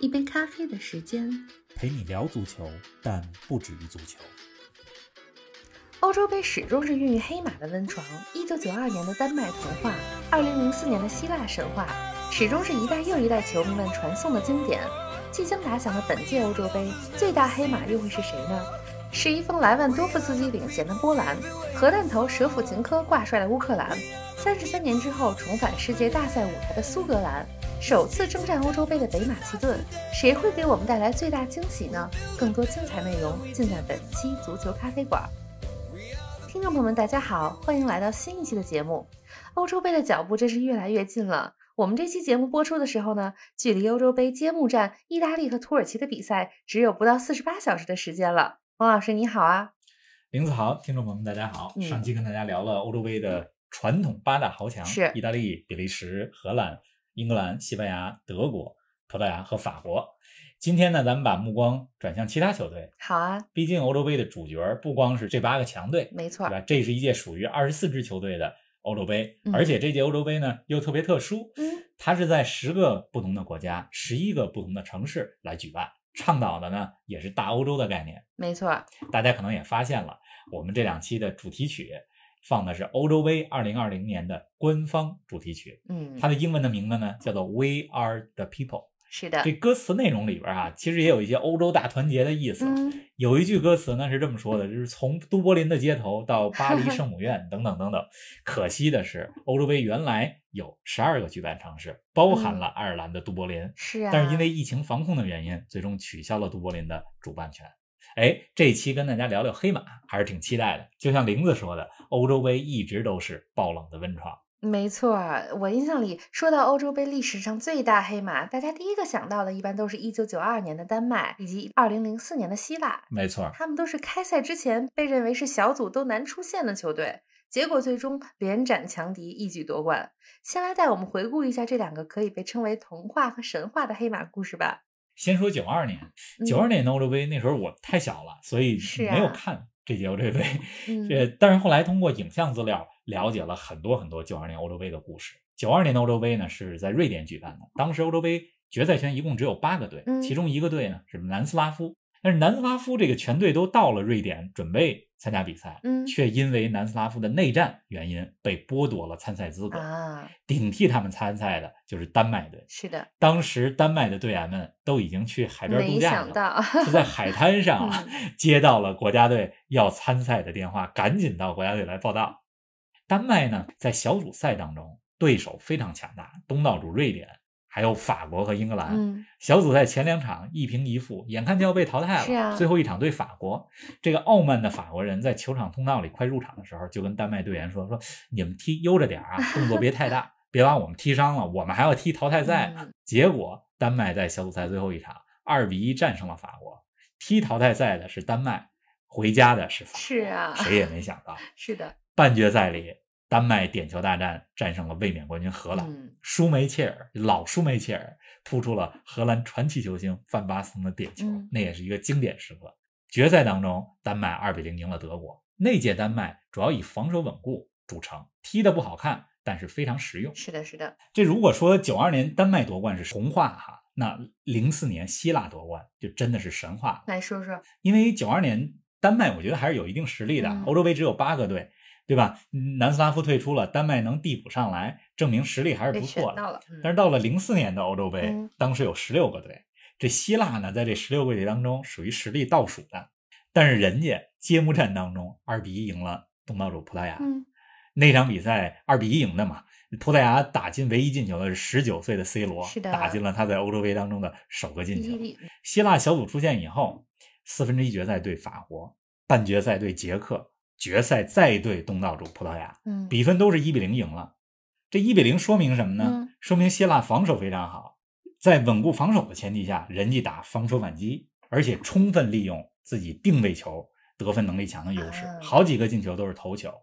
一杯咖啡的时间，陪你聊足球，但不止于足球。欧洲杯始终是孕育黑马的温床。一九九二年的丹麦童话，二零零四年的希腊神话，始终是一代又一代球迷们传颂的经典。即将打响的本届欧洲杯，最大黑马又会是谁呢？是一封莱万多夫斯基领衔的波兰，核弹头舍甫琴科挂帅的乌克兰，三十三年之后重返世界大赛舞台的苏格兰，首次征战欧洲杯的北马其顿，谁会给我们带来最大惊喜呢？更多精彩内容尽在本期足球咖啡馆。听众朋友们，大家好，欢迎来到新一期的节目。欧洲杯的脚步真是越来越近了。我们这期节目播出的时候呢，距离欧洲杯揭幕战意大利和土耳其的比赛只有不到四十八小时的时间了。王老师你好啊，林子豪，听众朋友们大家好。嗯上期跟大家聊了欧洲杯的传统八大豪强，是意大利、比利时、荷兰、英格兰、西班牙、德国、葡萄牙和法国。今天呢，咱们把目光转向其他球队。好啊，毕竟欧洲杯的主角不光是这八个强队，没错对，吧？这是一届属于二十四支球队的欧洲杯，嗯而且这届欧洲杯呢又特别特殊，嗯，它是在十个不同的国家、十一个不同的城市来举办，倡导的呢也是大欧洲的概念。没错，大家可能也发现了，我们这两期的主题曲放的是欧洲杯二零二零年的官方主题曲，嗯，它的英文的名字呢叫做 We Are the People。是的，这歌词内容里边啊，其实也有一些欧洲大团结的意思。嗯，有一句歌词呢是这么说的，就是从都柏林的街头到巴黎圣母院 等等等等。可惜的是，欧洲杯原来有十二个举办城市，包含了爱尔兰的都柏林，是啊，但是因为疫情防控的原因，最终取消了都柏林的主办权。哎，这一期跟大家聊聊黑马，还是挺期待的。就像玲子说的，欧洲杯一直都是爆冷的温床。没错儿，我印象里说到欧洲杯历史上最大黑马，大家第一个想到的一般都是一九九二年的丹麦以及二零零四年的希腊，没错，他们都是开赛之前被认为是小组都难出线的球队，结果最终连斩强敌，一举夺冠。先来带我们回顾一下这两个可以被称为童话和神话的黑马故事吧。先说九二年，九二年的欧洲杯那时候我太小了，所以没有啊看这届欧洲杯。嗯，这但是后来通过影像资料了解了很多很多九二年欧洲杯的故事。九二年的欧洲杯呢是在瑞典举办的，当时欧洲杯决赛圈一共只有八个队，嗯其中一个队呢是南斯拉夫，但是南斯拉夫这个全队都到了瑞典准备参加比赛，嗯却因为南斯拉夫的内战原因被剥夺了参赛资格。啊，顶替他们参赛的就是丹麦队。是的，当时丹麦的队员们都已经去海边度假去了，想到是在海滩上啊 接到了国家队要参赛的电话，赶紧到国家队来报道。丹麦呢，在小组赛当中对手非常强大，东道主瑞典，还有法国和英格兰。嗯小组赛前两场一平一负，眼看就要被淘汰了。是啊最后一场对法国，这个傲慢的法国人在球场通道里快入场的时候，就跟丹麦队员说：“说你们踢悠着点啊，动作别太大，别把我们踢伤了，我们还要踢淘汰赛。嗯结果丹麦在小组赛最后一场二比一战胜了法国，踢淘汰赛的是丹麦，回家的是法国。是啊谁也没想到，是的，半决赛里丹麦点球大战战胜了卫冕冠军荷兰。嗯舒梅切尔，老舒梅切尔扑出了荷兰传奇球星范巴斯滕的点球，嗯那也是一个经典时刻。决赛当中，丹麦二比零赢了德国。那届丹麦主要以防守稳固著称，踢得不好看，但是非常实用。是的，是的，这如果说九二年丹麦夺冠是童话哈，那零四年希腊夺冠就真的是神话了。来说说，因为九二年丹麦，我觉得还是有一定实力的。嗯欧洲杯只有八个队，对吧？嗯南斯拉夫退出了，丹麦能递补上来，证明实力还是不错的。但是到了零四年的欧洲杯，嗯当时有十六个队，这希腊呢在这十六个队当中属于实力倒数的，但是人家揭幕战当中二比一赢了东道主葡萄牙。嗯那场比赛二比一赢的嘛，葡萄牙打进唯一进球的是十九岁的 C 罗，打进了他在欧洲杯当中的首个进球。希腊小组出线以后，四分之一决赛对法国，半决赛对捷克，决赛再对东道主葡萄牙，嗯，比分都是一比零赢了。这一比零说明什么呢？嗯说明希腊防守非常好，在稳固防守的前提下，人家打防守反击，而且充分利用自己定位球得分能力强的优势，啊好几个进球都是头球。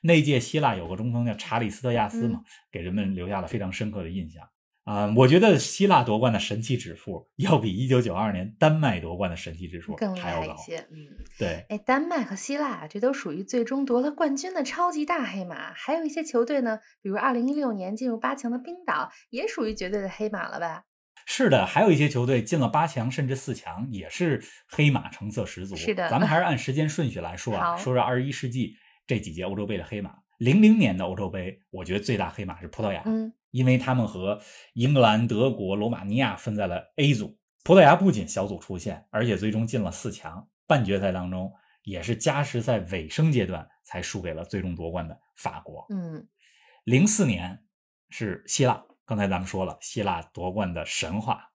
那届希腊有个中锋叫查理斯特亚斯嘛，嗯给人们留下了非常深刻的印象。啊、我觉得希腊夺冠的神奇指数要比一九九二年丹麦夺冠的神奇指数还要高。害一些。嗯，对，哎，丹麦和希腊这都属于最终夺了冠军的超级大黑马。还有一些球队呢，比如二零一六年进入八强的冰岛，也属于绝对的黑马了吧？是的，还有一些球队进了八强甚至四强，也是黑马成色十足。是的咱们还是按时间顺序来说啊，说说二十一世纪这几届欧洲杯的黑马。零零年的欧洲杯，我觉得最大黑马是葡萄牙，嗯，因为他们和英格兰、德国、罗马尼亚分在了 A 组。葡萄牙不仅小组出线，而且最终进了四强。半决赛当中，也是加时赛尾声阶段才输给了最终夺冠的法国。嗯，零四年是希腊，刚才咱们说了，希腊夺冠的神话。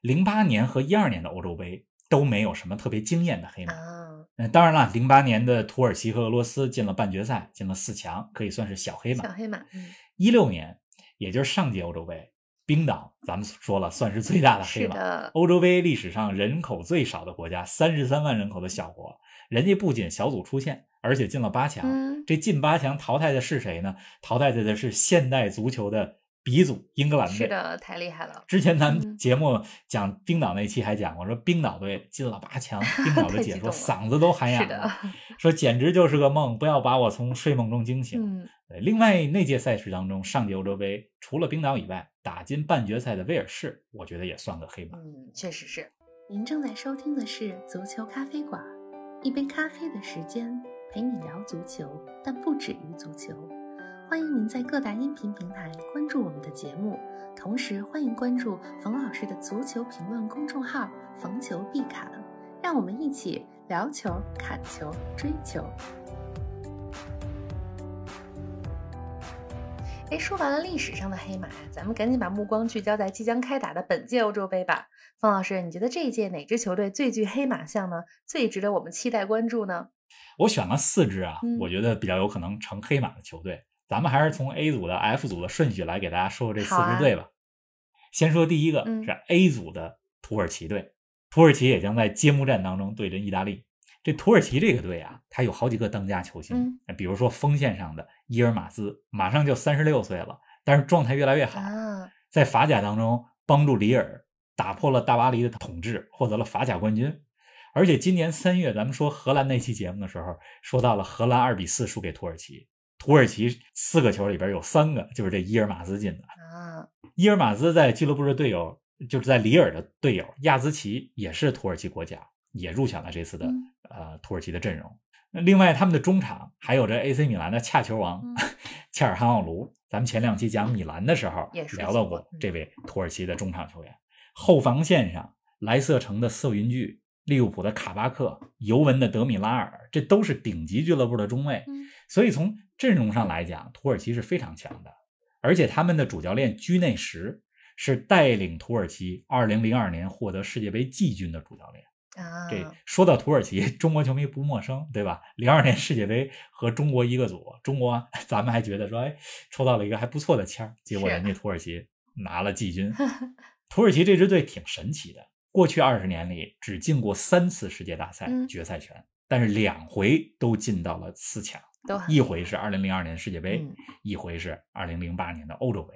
零八年和一二年的欧洲杯都没有什么特别惊艳的黑马。啊，嗯，当然了，零八年的土耳其和俄罗斯进了半决赛，进了四强，可以算是小黑马。小黑马，嗯，一六年，也就是上届欧洲杯，冰岛，咱们说了算是最大的黑马。欧洲杯历史上人口最少的国家，三十三万人口的小国，人家不仅小组出线，而且进了八强。嗯这进八强淘汰的是谁呢？淘汰的是现代足球的鼻祖英格兰队。是的，太厉害了。之前咱们嗯节目讲冰岛那期还讲过，说冰岛队进了八强，冰岛的解说嗓子都喊哑了，，说简直就是个梦，不要把我从睡梦中惊醒。嗯，另外那届赛事当中，上届欧洲杯除了冰岛以外，打进半决赛的威尔士，我觉得也算个黑马。嗯，确实是。您正在收听的是足球咖啡馆，一杯咖啡的时间陪你聊足球，但不止于足球。欢迎您在各大音频平台关注我们的节目，同时欢迎关注冯老师的足球评论公众号“逢球必侃”，让我们一起聊球、砍球、追球。哎，说完了历史上的黑马呀，咱们赶紧把目光聚焦在即将开打的本届欧洲杯吧。方老师，你觉得这一届哪支球队最具黑马相呢？最值得我们期待关注呢？我选了四支啊，嗯我觉得比较有可能成黑马的球队。咱们还是从 A 组的 F 组的顺序来给大家说说这四支队吧。先说第一个嗯是 A 组的土耳其队，土耳其也将在揭幕战当中对阵意大利。这土耳其这个队啊，他有好几个当家球星，嗯比如说锋线上的伊尔马兹，马上就三十六岁了，但是状态越来越好，啊，在法甲当中帮助里尔打破了大巴黎的统治，获得了法甲冠军。而且今年三月，咱们说荷兰那期节目的时候，说到了荷兰二比四输给土耳其，土耳其四个球里边有三个就是这伊尔马兹进的。啊，伊尔马兹在俱乐部的队友，就是在里尔的队友亚兹奇也是土耳其国家，也入选了这次的、嗯呃土耳其的阵容。那另外，他们的中场还有着 AC 米兰的恰球王、嗯 切尔汗奥卢。咱们前两期讲米兰的时候也说聊到过这位土耳其的中场球员。后防线上，莱瑟城的瑟云巨、利物浦的卡巴克、尤文的德米拉尔，这都是顶级俱乐部的中卫。嗯所以从阵容上来讲，土耳其是非常强的，而且他们的主教练居内什是带领土耳其2002年获得世界杯季军的主教练。啊，这说到土耳其，中国球迷不陌生，对吧？零二年世界杯和中国一个组，中国咱们还觉得说，哎，抽到了一个还不错的签儿，结果人家土耳其拿了季军。土耳其这支队挺神奇的，过去二十年里只进过三次世界大赛嗯决赛圈，但是两回都进到了四强。都一回是二零零二年世界杯，嗯一回是二零零八年的欧洲杯。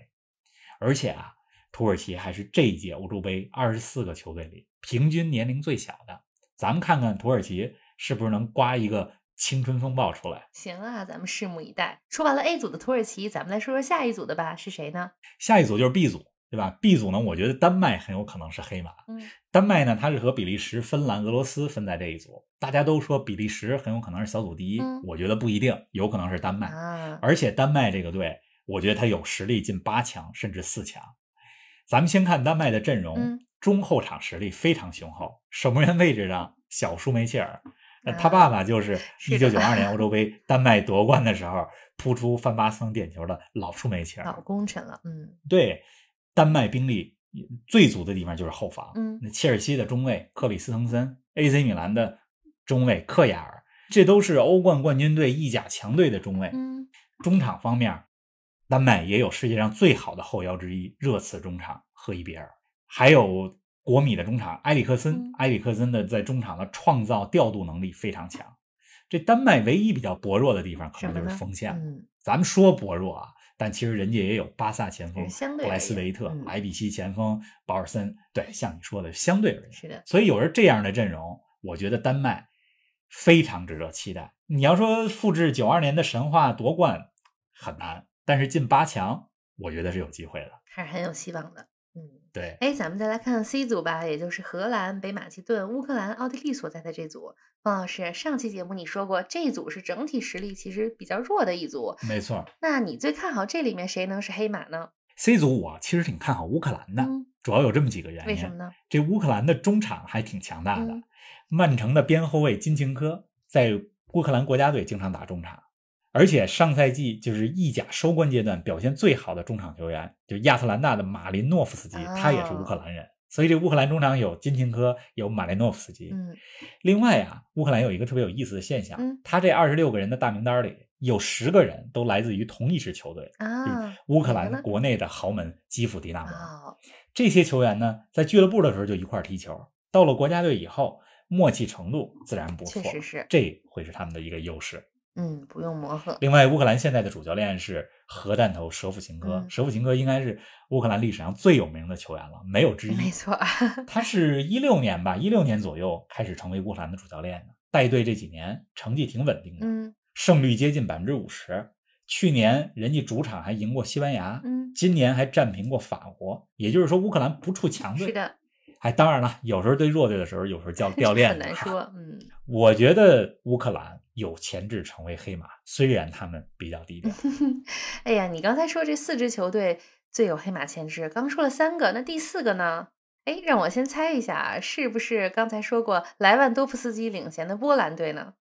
而且啊，土耳其还是这一届欧洲杯二十四个球队里平均年龄最小的。咱们看看土耳其是不是能刮一个青春风暴出来。行啊，咱们拭目以待。说完了 A 组的土耳其，咱们来说说下一组的吧，是谁呢？下一组就是 B 组，对吧？B 组呢，我觉得丹麦很有可能是黑马。嗯丹麦呢，它是和比利时、芬兰、俄罗斯分在这一组。大家都说比利时很有可能是小组第一，嗯我觉得不一定，有可能是丹麦。啊，而且丹麦这个队，我觉得他有实力进八强甚至四强。咱们先看丹麦的阵容，嗯中后场实力非常雄厚，守门员位置上小舒梅切尔，他爸爸就是一九九二年欧洲杯丹麦夺冠的时候扑出范巴桑点球的老舒梅切尔。老功臣了，嗯对，丹麦兵力最足的地方就是后防。嗯那切尔西的中卫克里斯滕森，AC 米兰的中卫克亚尔，这都是欧冠冠军队、意甲强队的中卫。嗯中场方面，丹麦也有世界上最好的后腰之一，热刺中场赫伊比尔，还有国米的中场埃里克森嗯，埃里克森的在中场的创造调度能力非常强。这丹麦唯一比较薄弱的地方，可能就是锋线了。嗯，咱们说薄弱啊，但其实人家也有巴萨前锋布莱斯维特、嗯莱比锡前锋保尔森。对，像你说的，相对而言，是的，所以有着这样的阵容，我觉得丹麦非常值得期待。你要说复制九二年的神话夺冠很难，但是进八强，我觉得是有机会的。还是很有希望的。嗯，对，哎，咱们再来看 C 组吧，也就是荷兰、北马其顿、乌克兰、奥地利所在的这组。方老师，上期节目你说过，这一组是整体实力其实比较弱的一组。没错。那你最看好这里面谁能是黑马呢？C 组我其实挺看好乌克兰的，嗯，主要有这么几个原因。为什么呢？这乌克兰的中场还挺强大的，嗯曼城的边后卫金琴科在乌克兰国家队经常打中场，而且上赛季就是意甲收官阶段表现最好的中场球员，就是亚特兰大的马林诺夫斯基，他也是乌克兰人。所以这乌克兰中场有金琴科，有马林诺夫斯基。嗯另外啊，乌克兰有一个特别有意思的现象，嗯他这二十六个人的大名单里有十个人都来自于同一支球队，啊，乌克兰国内的豪门基辅迪纳摩。哦，这些球员呢，在俱乐部的时候就一块儿踢球，到了国家队以后，默契程度自然不错，确实是这会是他们的一个优势。嗯，不用磨合。另外，乌克兰现在的主教练是核弹头舍甫琴科，嗯舍甫琴科应该是乌克兰历史上最有名的球员了，没有之一。没错，他是一六年吧，一六年左右开始成为乌克兰的主教练的，带队这几年成绩挺稳定的，嗯胜率接近百分之五十。去年人家主场还赢过西班牙，嗯，今年还战平过法国，也就是说乌克兰不出强队。是的，还当然了，有时候对弱队的时候，有时候叫 掉链子很。难说。嗯，我觉得乌克兰有潜质成为黑马，虽然他们比较低调。哎呀，你刚才说这四支球队最有黑马潜质，刚说了三个，那第四个呢？哎，让我先猜一下啊，是不是刚才说过莱万多夫斯基领衔的波兰队呢？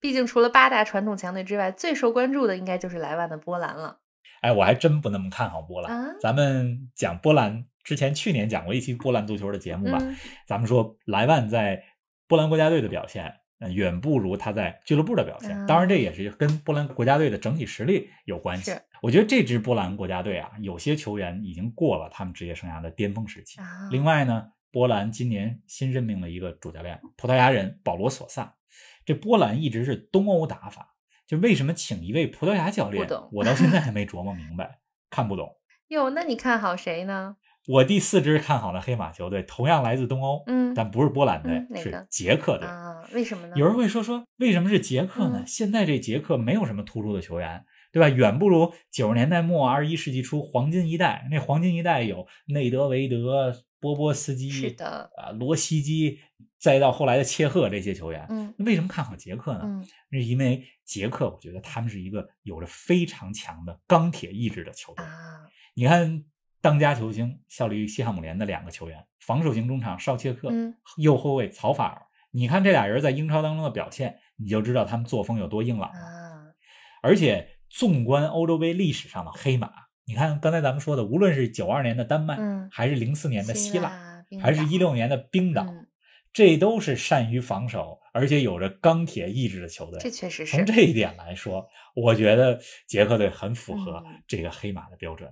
毕竟除了八大传统强队之外，最受关注的应该就是莱万的波兰了。哎，我还真不那么看好波兰。啊咱们讲波兰之前，去年讲过一期波兰足球的节目吧。嗯咱们说莱万在波兰国家队的表现，呃远不如他在俱乐部的表现。啊当然，这也是跟波兰国家队的整体实力有关系。我觉得这支波兰国家队啊，有些球员已经过了他们职业生涯的巅峰时期。啊，另外呢，波兰今年新任命了一个主教练，葡萄牙人保罗索萨。这波兰一直是东欧打法，就为什么请一位葡萄牙教练我到现在还 没琢磨明白，看不懂。哟，那你看好谁呢？我第四支看好的黑马球队同样来自东欧，嗯但不是波兰队嗯，是捷克队。啊，为什么呢？有人会说说，为什么是捷克呢？嗯现在这捷克没有什么突出的球员，对吧？远不如九十年代末、二十一世纪初黄金一代。那黄金一代有内德维德、波波斯基，是的，啊，罗西基，再到后来的切赫这些球员。嗯为什么看好捷克呢？嗯是因为捷克，我觉得他们是一个有着非常强的钢铁意志的球队。啊，你看，当家球星效力于西汉姆联的两个球员，防守型中场绍切克，嗯右后卫曹法尔。你看这俩人在英超当中的表现，你就知道他们作风有多硬朗了。啊，而且，纵观欧洲杯历史上的黑马，你看刚才咱们说的，无论是九二年的丹麦，嗯还是零四年的希腊，还是岛一六年的冰岛，嗯这都是善于防守，而且有着钢铁意志的球队。这确实是从这一点来说，我觉得捷克队很符合嗯这个黑马的标准。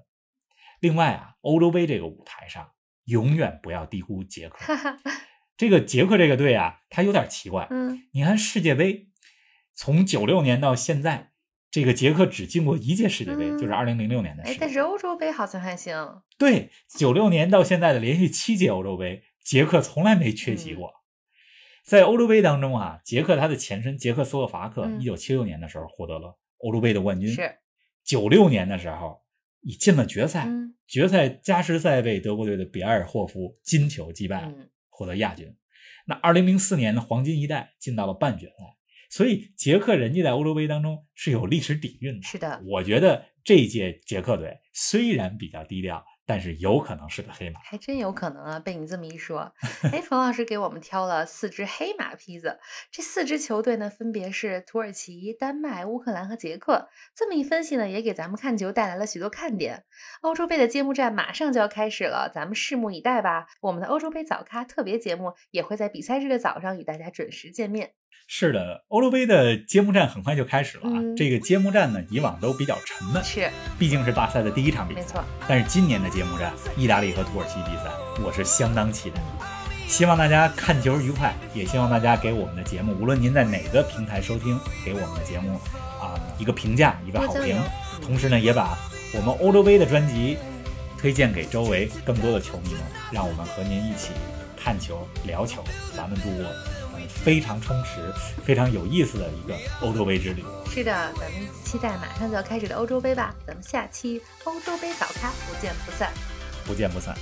另外啊，欧洲杯这个舞台上，永远不要低估捷克。哈哈，这个捷克这个队啊，它有点奇怪。嗯你看世界杯，从九六年到现在，这个捷克只进过一届世界杯，嗯就是二零零六年的事，哎但是欧洲杯好像还行，对，九六年到现在的连续七届欧洲杯，捷克从来没缺席过。嗯在欧洲杯当中啊，捷克它的前身捷克斯洛伐克，嗯一九七六年的时候获得了欧洲杯的冠军。是，九六年的时候，已进了决赛，嗯决赛加时赛被德国队的比埃尔霍夫金球击败，嗯获得亚军。那二零零四年的黄金一代进到了半决赛，所以捷克人家在欧洲杯当中是有历史底蕴的。是的，我觉得这届捷克队虽然比较低调，但是有可能是个黑马。还真有可能啊！被你这么一说，哎，冯老师给我们挑了四支黑马坯子，这四支球队呢，分别是土耳其、丹麦、乌克兰和捷克。这么一分析呢，也给咱们看球带来了许多看点。欧洲杯的揭幕战马上就要开始了，咱们拭目以待吧。我们的欧洲杯早咖特别节目也会在比赛日的早上与大家准时见面。是的，欧洲杯的揭幕战很快就开始了啊！嗯这个揭幕战呢，以往都比较沉闷，是，毕竟是大赛的第一场比赛。没错。但是今年的揭幕战，意大利和土耳其比赛，我是相当期待。希望大家看球愉快，也希望大家给我们的节目，无论您在哪个平台收听，给我们的节目啊一个评价，一个好评。同时呢，也把我们欧洲杯的专辑推荐给周围更多的球迷们，让我们和您一起看球、聊球，咱们度过嗯非常充实、非常有意思的一个欧洲杯之旅。是的，咱们期待马上就要开始的欧洲杯吧。咱们下期欧洲杯早咖不见不散，不见不散。